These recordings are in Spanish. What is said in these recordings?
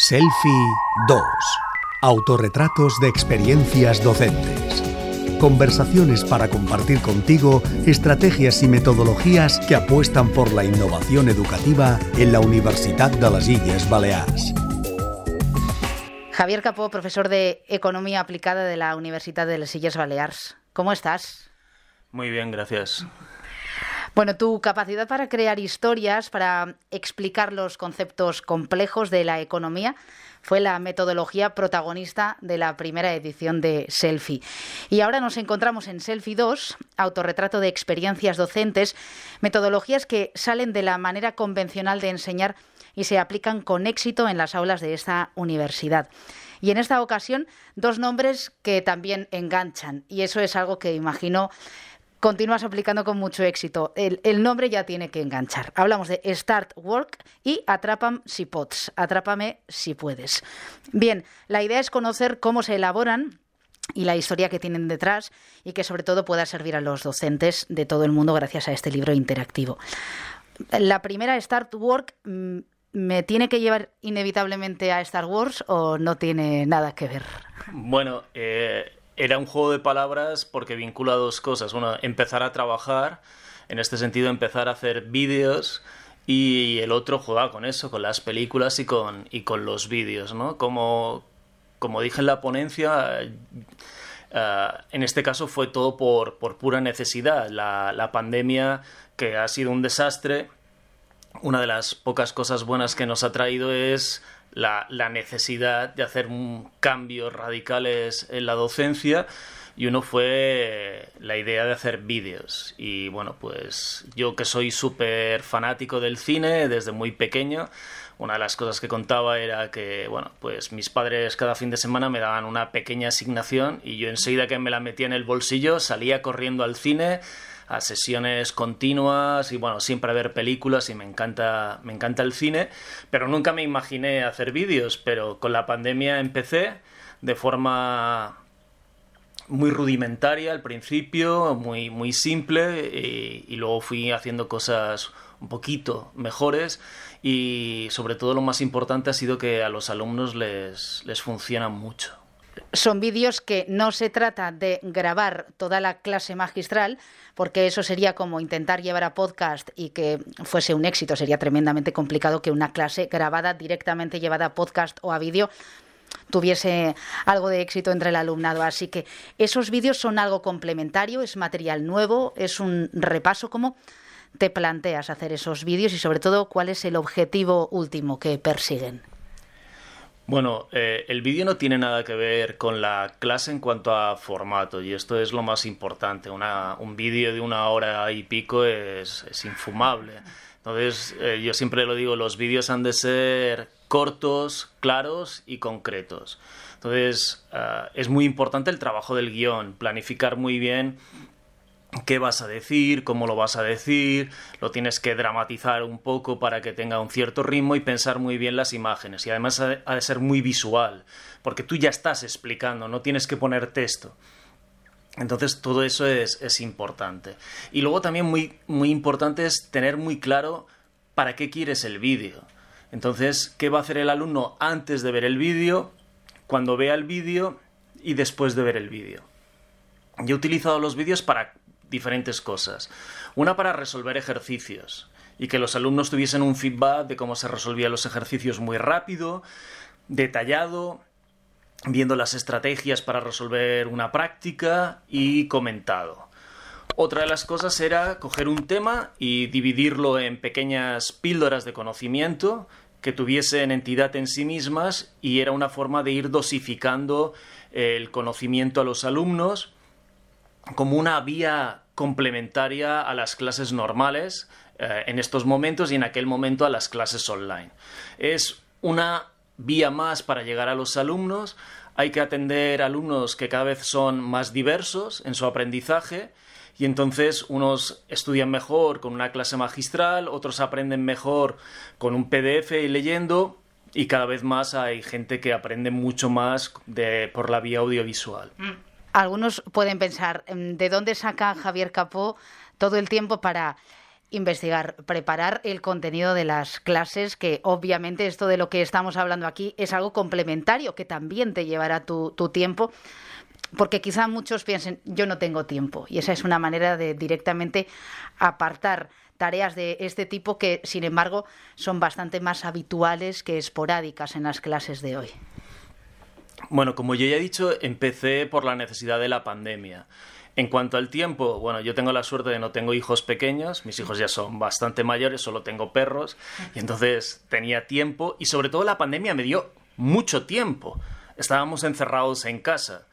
Selfie 2. Autorretratos de experiencias docentes. Conversaciones para compartir contigo estrategias y metodologías que apuestan por la innovación educativa en la Universidad de las Illes Baleares. Javier Capó, profesor de Economía Aplicada de la Universidad de las Illes Baleares. ¿Cómo estás? Muy bien, gracias. Bueno, tu capacidad para crear historias, para explicar los conceptos complejos de la economía, fue la metodología protagonista de la primera edición de Selfie. Y ahora nos encontramos en Selfie 2, autorretrato de experiencias docentes, metodologías que salen de la manera convencional de enseñar y se aplican con éxito en las aulas de esta universidad. Y en esta ocasión, dos nombres que también enganchan. Y eso es algo que imagino continúas aplicando con mucho éxito. El, nombre ya tiene que enganchar. Hablamos de Start Work y Atrápame si pots. Atrápame si puedes. Bien, la idea es conocer cómo se elaboran y la historia que tienen detrás y que sobre todo pueda servir a los docentes de todo el mundo gracias a este libro interactivo. La primera, Start Work, mm, ¿me tiene que llevar inevitablemente a Star Wars o no tiene nada que ver? Bueno, eh, era un juego de palabras porque vincula dos cosas. Uno, empezar a trabajar, en este sentido empezar a hacer vídeos y el otro juega con eso, con las películas y con, y con los vídeos, ¿no? Como, como dije en la ponencia, eh, en este caso fue todo por, por pura necesidad. La, la pandemia, que ha sido un desastre, una de las pocas cosas buenas que nos ha traído es la, necesidad de hacer un cambios radicales en la docencia y uno fue la idea de hacer vídeos. Y bueno, pues yo que soy súper fanático del cine desde muy pequeño, una de las cosas que contaba era que, bueno, pues mis padres cada fin de semana me daban una pequeña asignación y yo enseguida que me la metía en el bolsillo salía corriendo al cine a sesiones continuas y bueno, siempre a ver películas y me encanta, me encanta el cine, pero nunca me imaginé hacer vídeos, pero con la pandemia empecé de forma muy rudimentaria al principio, muy, muy simple y, luego fui haciendo cosas un poquito mejores y sobre todo lo más importante ha sido que a los alumnos les, les funciona mucho. Son vídeos que no se trata de grabar toda la clase magistral, porque eso sería como intentar llevar a podcast y que fuese un éxito. Sería tremendamente complicado que una clase grabada directamente llevada a podcast o a vídeo tuviese algo de éxito entre el alumnado. Así que esos vídeos son algo complementario, es material nuevo, es un repaso. ¿Cómo te planteas hacer esos vídeos y sobre todo cuál es el objetivo último que persiguen? Bueno, eh, el vídeo no tiene nada que ver con la clase en cuanto a formato y esto es lo más importante. un vídeo de una hora y pico es, infumable. Entonces, eh, yo siempre lo digo, los vídeos han de ser cortos, claros y concretos. Entonces, eh, es muy importante el trabajo del guion, planificar muy bien qué vas a decir, cómo lo vas a decir, lo tienes que dramatizar un poco para que tenga un cierto ritmo y pensar muy bien las imágenes. Y además ha de, ser muy visual, porque tú ya estás explicando, no tienes que poner texto. Entonces todo eso es, importante. Y luego también muy, muy importante es tener muy claro para qué quieres el vídeo. Entonces, ¿qué va a hacer el alumno antes de ver el vídeo, cuando vea el vídeo y después de ver el vídeo? Yo he utilizado los vídeos para diferentes cosas. Una para resolver ejercicios y que los alumnos tuviesen un feedback de cómo se resolvían los ejercicios muy rápido, detallado, viendo las estrategias para resolver una práctica y comentado. Otra de las cosas era coger un tema y dividirlo en pequeñas píldoras de conocimiento que tuviesen entidad en sí mismas y era una forma de ir dosificando el conocimiento a los alumnos como una vía complementaria a las clases normales eh, en estos momentos y en aquel momento a las clases online. Es una vía más para llegar a los alumnos. Hay que atender alumnos que cada vez son más diversos en su aprendizaje y entonces unos estudian mejor con una clase magistral, otros aprenden mejor con un PDF y leyendo y cada vez más hay gente que aprende mucho más por la vía audiovisual. Mm algunos pueden pensar, em, ¿de dónde saca Javier Capó todo el tiempo para investigar, preparar el contenido de las clases, que obviamente esto de lo que estamos hablando aquí es algo complementario, que también te llevará tu, tu tiempo porque quizá muchos piensen, yo no tengo tiempo, y esa es una manera de directamente apartar tareas de este tipo que, sin embargo, son bastante más habituales que esporádicas en las clases de hoy. Bueno, como yo ya he dicho, empecé por la necesidad de la pandemia. En cuanto al tiempo, bueno, yo tengo la suerte de no tengo hijos pequeños, mis hijos ya son bastante mayores, solo tengo perros, y entonces tenía tiempo y sobre todo la pandemia me dio mucho tiempo. Estábamos encerrados en casa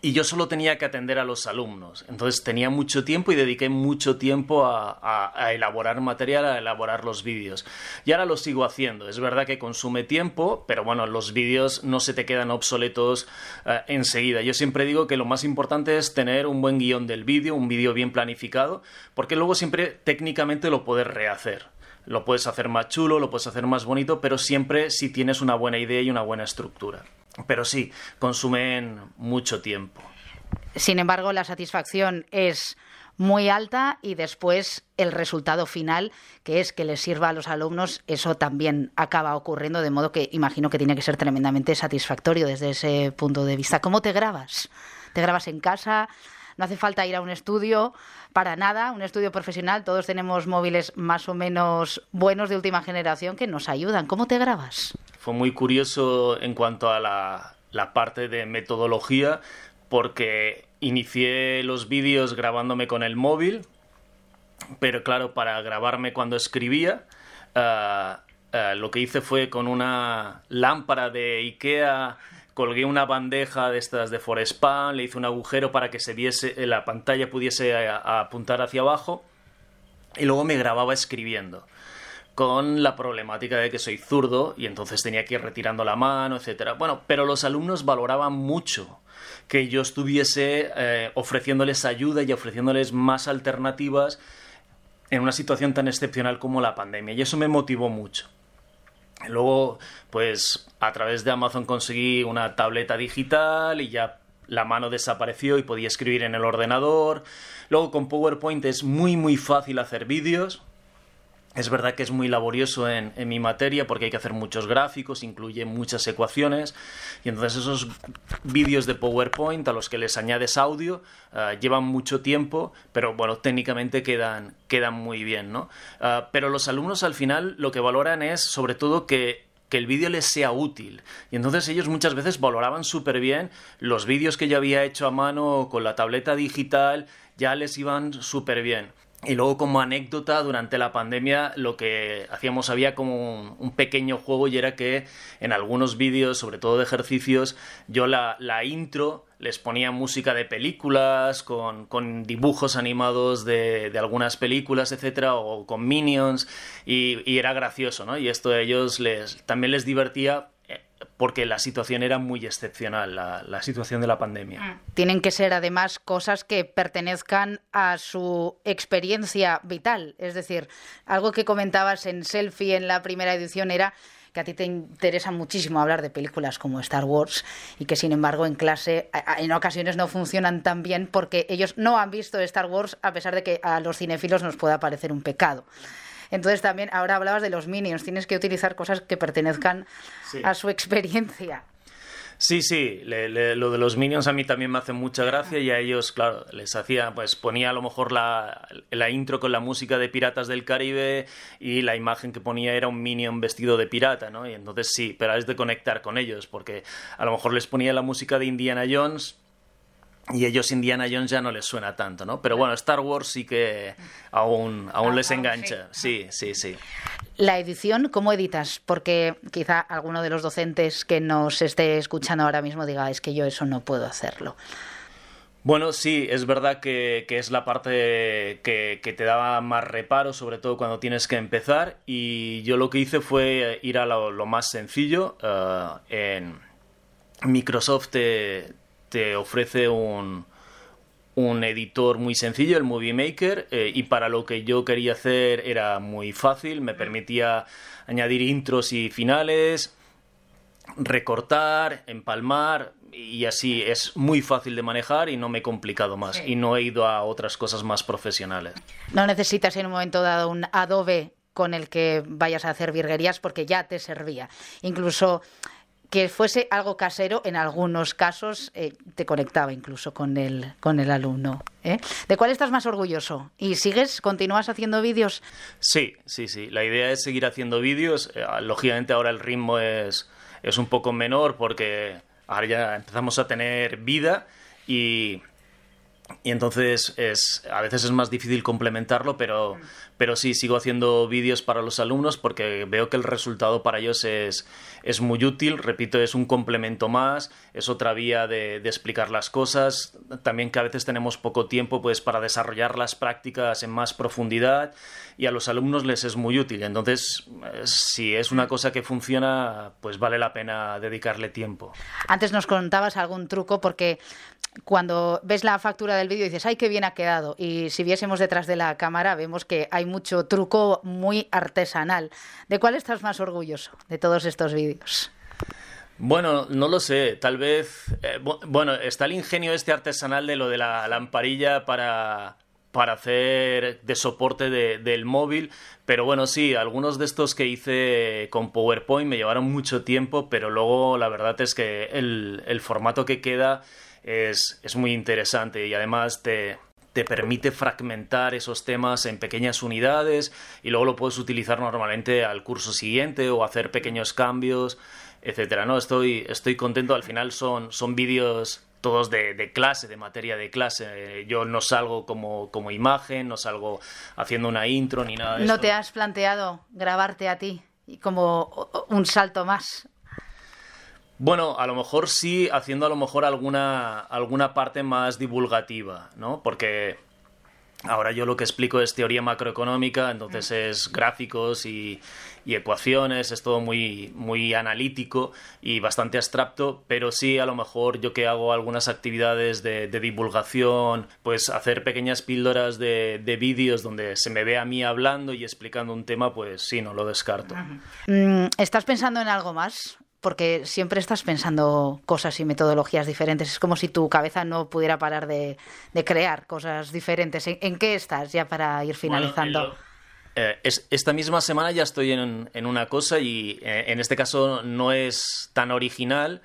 y yo solo tenía que atender a los alumnos. Entonces tenía mucho tiempo y dediqué mucho tiempo a, elaborar material, a elaborar los vídeos. Y ahora lo sigo haciendo. Es verdad que consume tiempo, pero bueno, los vídeos no se te quedan obsoletos eh, enseguida. Yo siempre digo que lo más importante es tener un buen guion del vídeo, un vídeo bien planificado, porque luego siempre técnicamente lo puedes rehacer. Lo puedes hacer más chulo, lo puedes hacer más bonito, pero siempre si tienes una buena idea y una buena estructura. Pero sí, consumen mucho tiempo. Sin embargo, la satisfacción es muy alta y después el resultado final, que es que les sirva a los alumnos, eso también acaba ocurriendo, de modo que imagino que tiene que ser tremendamente satisfactorio desde ese punto de vista. ¿Cómo te grabas? ¿Te grabas en casa? No hace falta ir a un estudio para nada, un estudio profesional. Todos tenemos móviles más o menos buenos de última generación que nos ayudan. ¿Cómo te grabas? Fue muy curioso en cuanto a la, parte de metodología porque inicié los vídeos grabándome con el móvil, pero claro, para grabarme cuando escribía, uh, uh, lo que hice fue con una lámpara de Ikea colgué una bandeja de estas de Forespan, le hice un agujero para que se viese, eh, la pantalla pudiese eh, apuntar hacia abajo y luego me grababa escribiendo con la problemática de que soy zurdo y entonces tenía que ir retirando la mano, etcétera. Bueno, pero los alumnos valoraban mucho que yo estuviese eh, ofreciéndoles ayuda y ofreciéndoles más alternativas en una situación tan excepcional como la pandemia y eso me motivó mucho. Luego, pues a través de Amazon conseguí una tableta digital y ya la mano desapareció y podía escribir en el ordenador. Luego con PowerPoint es muy muy fácil hacer vídeos. Es verdad que es muy laborioso en, mi materia porque hay que hacer muchos gráficos, incluye muchas ecuaciones y entonces esos vídeos de PowerPoint a los que les añades audio eh, llevan mucho tiempo, pero bueno, técnicamente quedan, quedan muy bien, ¿no? Eh, pero los alumnos al final lo que valoran es sobre todo que que el vídeo les sea útil. Y entonces ellos muchas veces valoraban súper bien los vídeos que yo había hecho a mano con la tableta digital, ya les iban súper bien. Y luego como anécdota, durante la pandemia lo que hacíamos había como un, pequeño juego y era que en algunos vídeos, sobre todo de ejercicios, yo la, la intro les ponía música de películas, con, con dibujos animados de, de, algunas películas, etcétera, o con minions, y, era gracioso, ¿no? Y esto a ellos les, también les divertía porque la situación era muy excepcional, la, situación de la pandemia. Mm. Tienen que ser además cosas que pertenezcan a su experiencia vital. Es decir, algo que comentabas en Selfie en la primera edición era que a ti te interesa muchísimo hablar de películas como Star Wars y que sin embargo en clase en ocasiones no funcionan tan bien porque ellos no han visto Star Wars a pesar de que a los cinéfilos nos pueda parecer un pecado. Entonces también ahora hablabas de los minions, tienes que utilizar cosas que pertenezcan a su experiencia. Sí, sí, lo de los Minions a mí también me hace mucha gracia y a ellos, claro, les hacía, pues ponía a lo mejor la, la, intro con la música de Piratas del Caribe y la imagen que ponía era un Minion vestido de pirata, ¿no? Y entonces sí, pero es de conectar con ellos, porque a lo mejor les ponía la música de Indiana Jones y ellos Indiana Jones ya no les suena tanto, ¿no? Pero bueno, Star Wars sí que aún, aún les engancha. Sí, sí, sí. La edición, ¿cómo editas? Porque quizá alguno de los docentes que nos esté escuchando ahora mismo diga, es que yo eso no puedo hacerlo. Bueno, sí, es verdad que, es la parte que, te daba más reparo, sobre todo cuando tienes que empezar. Y yo lo que hice fue ir a lo, más sencillo. Eh, en Microsoft te, te ofrece un, un editor muy sencillo, el Movie Maker, eh, y para lo que yo quería hacer era muy fácil, me permitía añadir intros y finales, recortar, empalmar y así es muy fácil de manejar y no me he complicado más y no he ido a otras cosas más profesionales. No necesitas en un momento dado un Adobe con el que vayas a hacer virguerías porque ya te servía. Incluso que fuese algo casero, en algunos casos eh, te conectaba incluso con el, con el alumno. ¿eh? ¿De cuál estás más orgulloso? ¿Y sigues, continúas haciendo vídeos? Sí, sí, sí. La idea es seguir haciendo vídeos. Eh, lógicamente ahora el ritmo es, es un poco menor porque ahora ya empezamos a tener vida y y entonces es, a veces es más difícil complementarlo, pero, pero sí, sigo haciendo vídeos para los alumnos porque veo que el resultado para ellos es, es muy útil. Repito, es un complemento más, es otra vía de, de, explicar las cosas. También que a veces tenemos poco tiempo pues, para desarrollar las prácticas en más profundidad y a los alumnos les es muy útil. Entonces, si es una cosa que funciona, pues vale la pena dedicarle tiempo. Antes nos contabas algún truco porque cuando ves la factura del vídeo dices, ay, qué bien ha quedado. Y si viésemos detrás de la cámara, vemos que hay mucho truco muy artesanal. ¿De cuál estás más orgulloso de todos estos vídeos? Bueno, no lo sé. Tal vez. Eh, bueno, está el ingenio este artesanal de lo de la lamparilla para, para hacer de soporte del móvil. Pero bueno, sí, algunos de estos que hice con PowerPoint me llevaron mucho tiempo, pero luego la verdad es que el, formato que queda es, muy interesante y además te, te permite fragmentar esos temas en pequeñas unidades y luego lo puedes utilizar normalmente al curso siguiente o hacer pequeños cambios, etcétera. No, estoy, estoy contento. Al final son, son vídeos todos de, de, clase, de materia de clase. Yo no salgo como, como imagen, no salgo haciendo una intro ni nada de ¿No te has planteado grabarte a ti como un salto más bueno, a lo mejor sí, haciendo a lo mejor alguna, alguna parte más divulgativa, ¿no? Porque ahora yo lo que explico es teoría macroeconómica, entonces mm. es gráficos y, ecuaciones, es todo muy, muy analítico y bastante abstracto, pero sí a lo mejor yo que hago algunas actividades de, divulgación, pues hacer pequeñas píldoras de, de vídeos donde se me ve a mí hablando y explicando un tema, pues sí, no lo descarto. Mm, ¿Estás pensando en algo más? Porque siempre estás pensando cosas y metodologías diferentes. Es como si tu cabeza no pudiera parar de, crear cosas diferentes. ¿En, qué estás ya para ir finalizando? Eh, esta misma semana ya estoy en, una cosa y eh, en este caso no es tan original.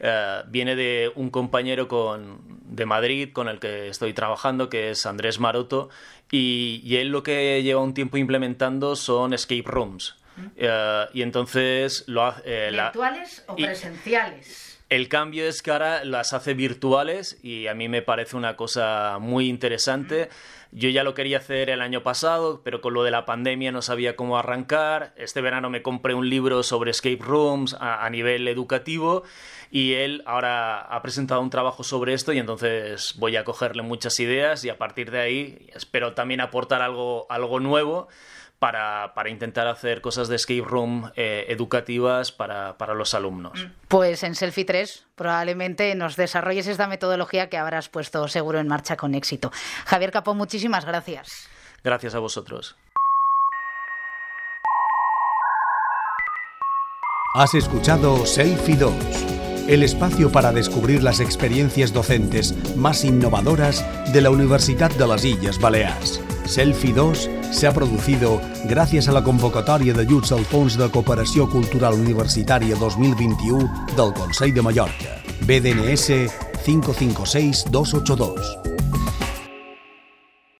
Eh, viene de un compañero con, de Madrid con el que estoy trabajando, que es Andrés Maroto, y, y él lo que lleva un tiempo implementando son escape rooms. Eh, y entonces lo hace... Eh, ¿Virtuales o presenciales? El cambio es que ahora las hace virtuales y a mí me parece una cosa muy interesante. Yo ya lo quería hacer el año pasado, pero con lo de la pandemia no sabía cómo arrancar. Este verano me compré un libro sobre escape rooms a, a nivel educativo y él ahora ha presentado un trabajo sobre esto y entonces voy a cogerle muchas ideas y a partir de ahí espero también aportar algo, algo nuevo para, para, intentar hacer cosas de escape room eh, educativas para, para, los alumnos. Mm. Pues en Selfie 3 probablemente nos desarrolles esta metodología que habrás puesto seguro en marcha con éxito. Javier Capó, muchísimas gracias. Gracias a vosotros. Has escuchado Selfie 2, el espacio para descubrir las experiencias docentes más innovadoras de la Universidad de las Islas Baleares. Selfie 2 se ha producido gràcies a la convocatòria d'ajuts al Fons de Cooperació Cultural Universitària 2021 del Consell de Mallorca, BDNS 556282.